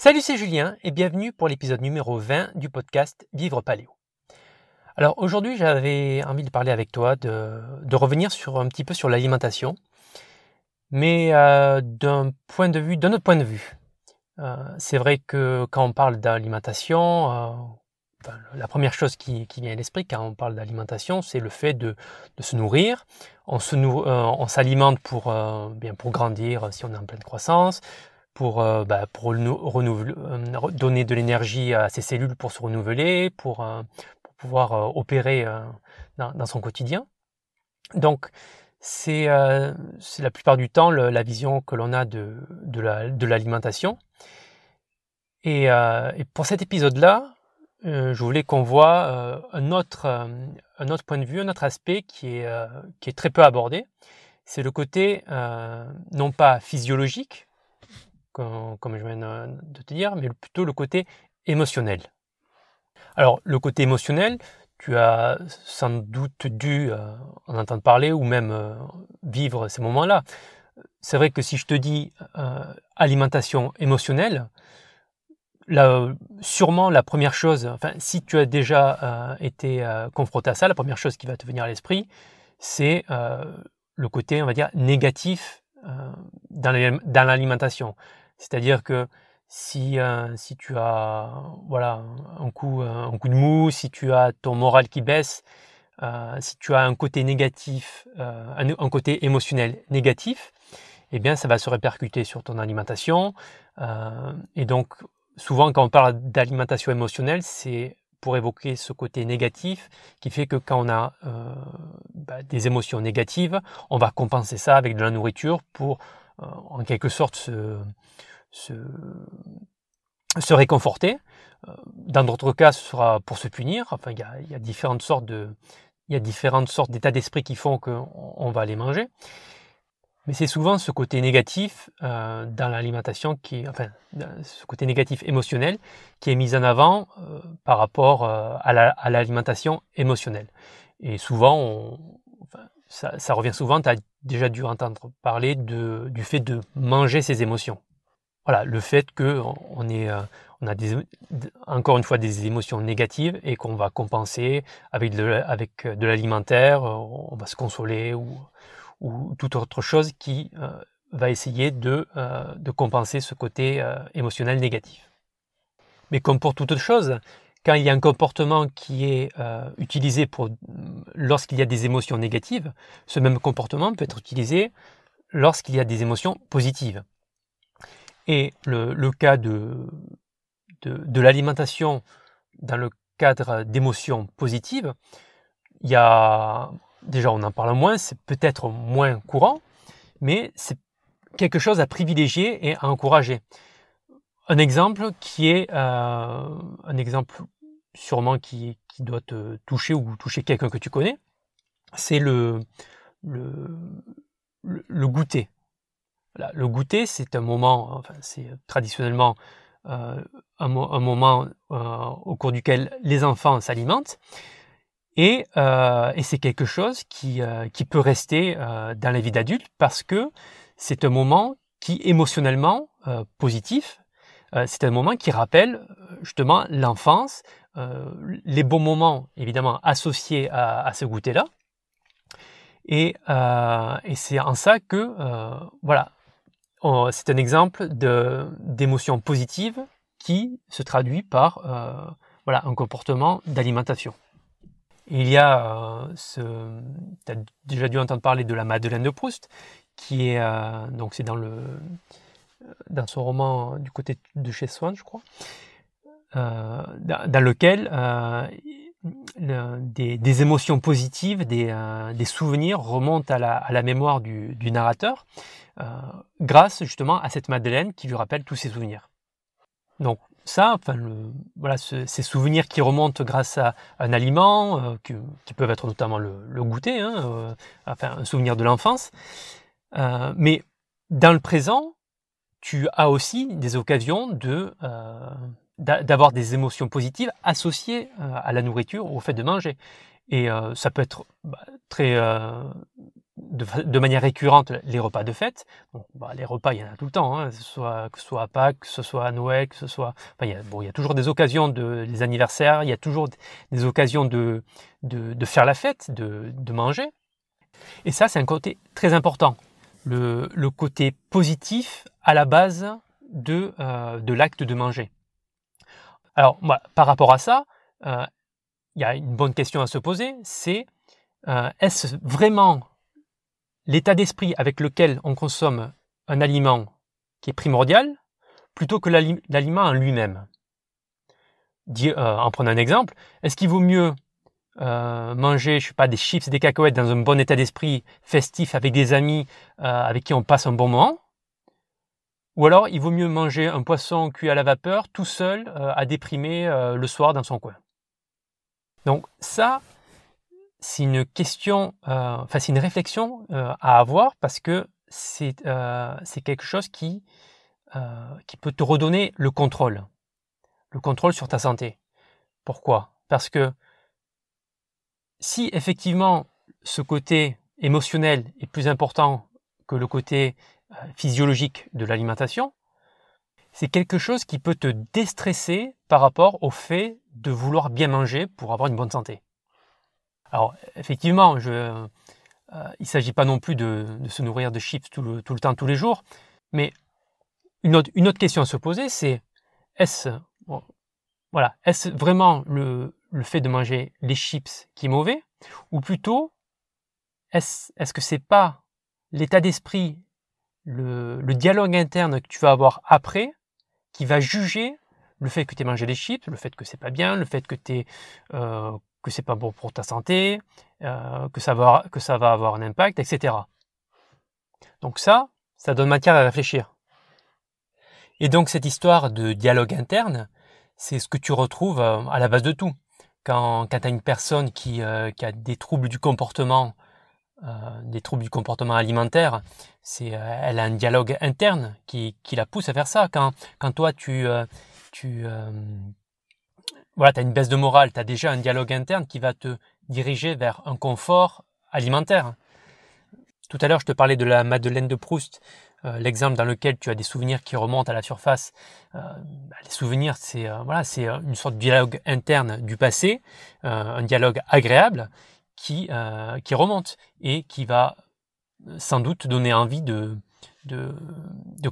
Salut, c'est Julien et bienvenue pour l'épisode numéro 20 du podcast Vivre Paléo. Alors aujourd'hui, j'avais envie de parler avec toi, de, revenir sur un petit peu sur l'alimentation, mais euh, d'un point de vue, d'un autre point de vue. Euh, c'est vrai que quand on parle d'alimentation, euh, la première chose qui, vient à l'esprit quand on parle d'alimentation, c'est le fait de, se nourrir. On, s'alimente pour, bien pour grandir si on est en pleine croissance, pour, euh, bah, pour euh, donner de l'énergie à ses cellules pour se renouveler, pour, euh, pour pouvoir opérer dans, dans, son quotidien. Donc, c'est la plupart du temps la vision que l'on a de, de l'alimentation. et, et, pour cet épisode-là, je voulais qu'on voit un, autre, un autre point de vue, un autre aspect qui est, qui est très peu abordé. C'est le côté non pas physiologique, comme, je viens de te dire, mais plutôt le côté émotionnel. Alors, le côté émotionnel, tu as sans doute dû euh, en entendre parler ou même euh, vivre ces moments-là. C'est vrai que si je te dis euh, alimentation émotionnelle, sûrement la première chose, enfin, si tu as déjà été confronté à ça, la première chose qui va te venir à l'esprit, c'est le côté, on va dire, négatif dans l'alimentation. C'est-à-dire que si, euh, si tu as voilà, un, coup, un coup de mou, si tu as ton moral qui baisse, euh, si tu as un côté négatif, euh, un, côté émotionnel négatif, eh bien ça va se répercuter sur ton alimentation. et donc souvent quand on parle d'alimentation émotionnelle, c'est pour évoquer ce côté négatif qui fait que quand on a bah, des émotions négatives, on va compenser ça avec de la nourriture pour en quelque sorte se, se, se réconforter. Euh, dans d'autres cas, ce sera pour se punir. Enfin, il y a, différentes sortes de, il y a différentes sortes d'états d'esprit qui font qu'on va les manger. Mais c'est souvent ce côté négatif euh, dans l'alimentation qui, enfin, ce côté négatif émotionnel qui est mis en avant euh, par rapport euh, à l'alimentation émotionnelle. Et souvent, on, ça, revient souvent, tu as déjà dû entendre parler du fait de manger ses émotions voilà, le fait qu'on euh, a encore une fois des émotions négatives et qu'on va compenser avec de, de l'alimentaire, euh, on va se consoler ou, ou toute autre chose qui euh, va essayer de, compenser ce côté émotionnel négatif. Mais comme pour toute chose, quand il y a un comportement qui est utilisé pour lorsqu'il y a des émotions négatives, ce même comportement peut être utilisé lorsqu'il y a des émotions positives. Et le, cas de, de, l'alimentation dans le cadre d'émotions positives, il y a déjà on en parle moins, c'est peut-être moins courant, mais c'est quelque chose à privilégier et à encourager. Un exemple qui est euh, un exemple sûrement qui, qui, doit te toucher ou toucher quelqu'un que tu connais, c'est le, le, le goûter le goûter, c'est un moment, enfin, c'est traditionnellement euh, un, moment euh, au cours duquel les enfants s'alimentent. Et, euh, c'est quelque chose qui, qui peut rester dans la vie d'adulte parce que c'est un moment qui émotionnellement positif, c'est un moment qui rappelle justement l'enfance, les bons moments évidemment associés à, ce goûter-là. Et, c'est en ça que, voilà, c'est un exemple d'émotion positive qui se traduit par euh, voilà, un comportement d'alimentation. Il y a euh, ce, tu as déjà dû entendre parler de la Madeleine de Proust, qui est euh, donc c'est dans le dans son roman du côté de chez Swann, je crois, dans, lequel des, émotions positives, des, souvenirs remontent à la, mémoire du narrateur, euh, grâce justement à cette Madeleine qui lui rappelle tous ses souvenirs. Donc ça, enfin, le, voilà, ces souvenirs qui remontent grâce à un aliment, euh, qui, peuvent être notamment le, goûter, hein, euh, un souvenir de l'enfance. mais dans le présent, tu as aussi des occasions de d'avoir des émotions positives associées à la nourriture, au fait de manger. Et ça peut être bah, très de, manière récurrente les repas de fête. Bah, les repas, il y en a tout le temps, hein, que, ce soit, que soit à Pâques, que ce soit à Noël, que ce soit... il, y a, bon, il y a toujours des occasions, de, les anniversaires, il y a toujours des occasions de, de, faire la fête, de, de manger. Et ça, c'est un côté très important. Le, le, côté positif à la base de, euh, de l'acte de manger. Alors, par rapport à ça, euh, il y a une bonne question à se poser, c'est euh, est-ce vraiment l'état d'esprit avec lequel on consomme un aliment qui est primordial plutôt que l'aliment en lui-même? En prenant un exemple, est-ce qu'il vaut mieux manger, pas, des chips, des cacahuètes dans un bon état d'esprit festif avec des amis avec qui on passe un bon moment ou alors, il vaut mieux manger un poisson cuit à la vapeur tout seul à déprimer le soir dans son coin. Donc ça, c'est une question, euh, enfin c'est une réflexion euh, à avoir parce que c'est euh, quelque chose qui, qui peut te redonner le contrôle, le contrôle sur ta santé. Pourquoi? Parce que si effectivement ce côté émotionnel est plus important que le côté physiologique de l'alimentation, c'est quelque chose qui peut te déstresser par rapport au fait de vouloir bien manger pour avoir une bonne santé. Alors, effectivement, euh, il ne s'agit pas non plus de, se nourrir de chips tout le, temps, tous les jours, mais une autre, question à se poser, c'est est-ce voilà, est vraiment le, le, fait de manger les chips qui est mauvais, ou plutôt est-ce est -ce que c'est pas l'état d'esprit, le, dialogue interne que tu vas avoir après qui va juger le fait que tu aies mangé des chips, le fait que c'est pas bien, le fait que tu euh, que c'est pas bon pour ta santé, euh, que, ça va, avoir un impact, etc. Donc ça, ça donne matière à réfléchir. Et donc cette histoire de dialogue interne, c'est ce que tu retrouves euh, à la base de tout. Quand, quand tu as une personne qui, qui, a des troubles du comportement, des troubles du comportement alimentaire, c'est, elle a un dialogue interne qui, qui, la pousse à faire ça. Quand, quand toi tu, tu voilà, as une baisse de morale, tu as déjà un dialogue interne qui va te diriger vers un confort alimentaire. Tout à l'heure, je te parlais de la Madeleine de Proust, euh, l'exemple dans lequel tu as des souvenirs qui remontent à la surface. Euh, bah, les souvenirs, c'est euh, voilà, c'est une sorte de dialogue interne du passé, un dialogue agréable qui qui remonte et qui va sans doute donner envie de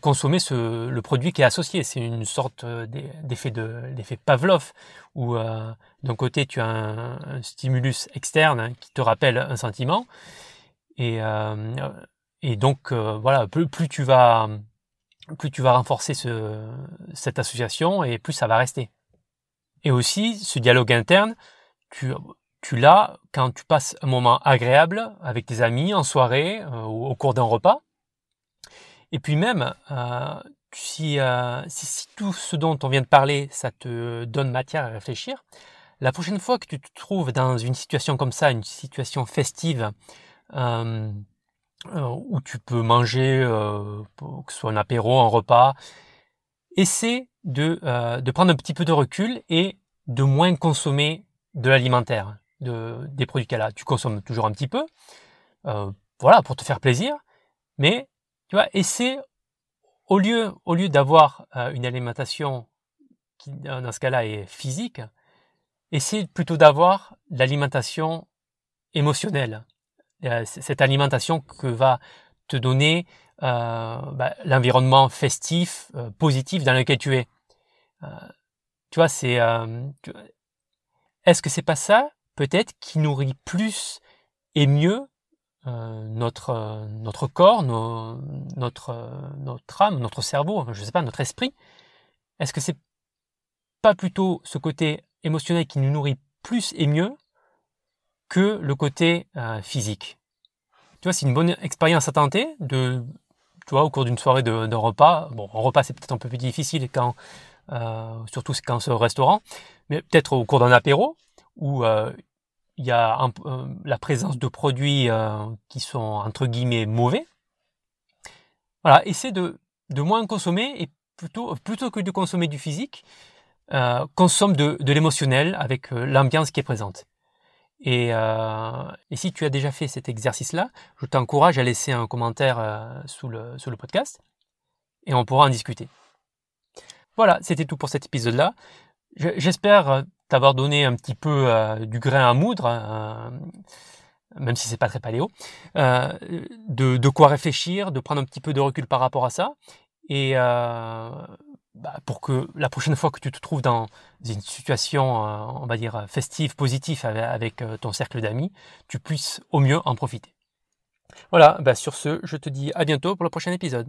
consommer le produit qui est associé. C'est une sorte euh, d'effet de d'effet Pavlov où euh, d'un côté tu as un, stimulus externe qui te rappelle un sentiment et, euh, donc voilà plus, tu vas plus tu vas renforcer ce, cette association et plus ça va rester. Et aussi ce dialogue interne, tu tu l'as quand tu passes un moment agréable avec tes amis en soirée ou au cours d'un repas. Et puis même, euh, si, euh, si, si, tout ce dont on vient de parler, ça te donne matière à réfléchir, la prochaine fois que tu te trouves dans une situation comme ça, une situation festive, euh, où tu peux manger, que ce soit un apéro, un repas, essaie de, de prendre un petit peu de recul et de moins consommer de l'alimentaire, de, des produits qu'elle a. Tu consommes toujours un petit peu, voilà, pour te faire plaisir, mais tu vois, c'est au lieu, d'avoir euh, une alimentation qui, dans ce cas-là, est physique, essaie plutôt d'avoir l'alimentation émotionnelle. Euh, cette alimentation que va te donner euh, bah, l'environnement festif, positif dans lequel tu es. tu vois, c'est. Est-ce que c'est pas ça, peut-être, qui nourrit plus et mieux euh, notre, euh, notre corps, notre, euh, notre âme, notre cerveau, je ne sais pas, notre esprit. Est-ce que c'est pas plutôt ce côté émotionnel qui nous nourrit plus et mieux que le côté physique? Tu vois, c'est une bonne expérience à tenter tu vois, au cours d'une soirée de, repas. Bon, un repas c'est peut-être un peu plus difficile surtout quand c'est au restaurant, mais peut-être au cours d'un apéro où il y a euh, la présence de produits euh, qui sont entre guillemets mauvais. Voilà, essaie de, de moins consommer et plutôt, plutôt que de consommer du physique, euh, consomme de, de l'émotionnel avec l'ambiance qui est présente. Et, et, si tu as déjà fait cet exercice-là, je t'encourage à laisser un commentaire sous, le, sous le podcast et on pourra en discuter. Voilà, c'était tout pour cet épisode-là. J'espère t'avoir donné un petit peu du grain à moudre, hein, même si c'est pas très paléo, de, de, quoi réfléchir, de prendre un petit peu de recul par rapport à ça, et bah, pour que la prochaine fois que tu te trouves dans une situation, euh, on va dire, festive, positive avec, euh, ton cercle d'amis, tu puisses au mieux en profiter. Voilà, bah sur ce, je te dis à bientôt pour le prochain épisode.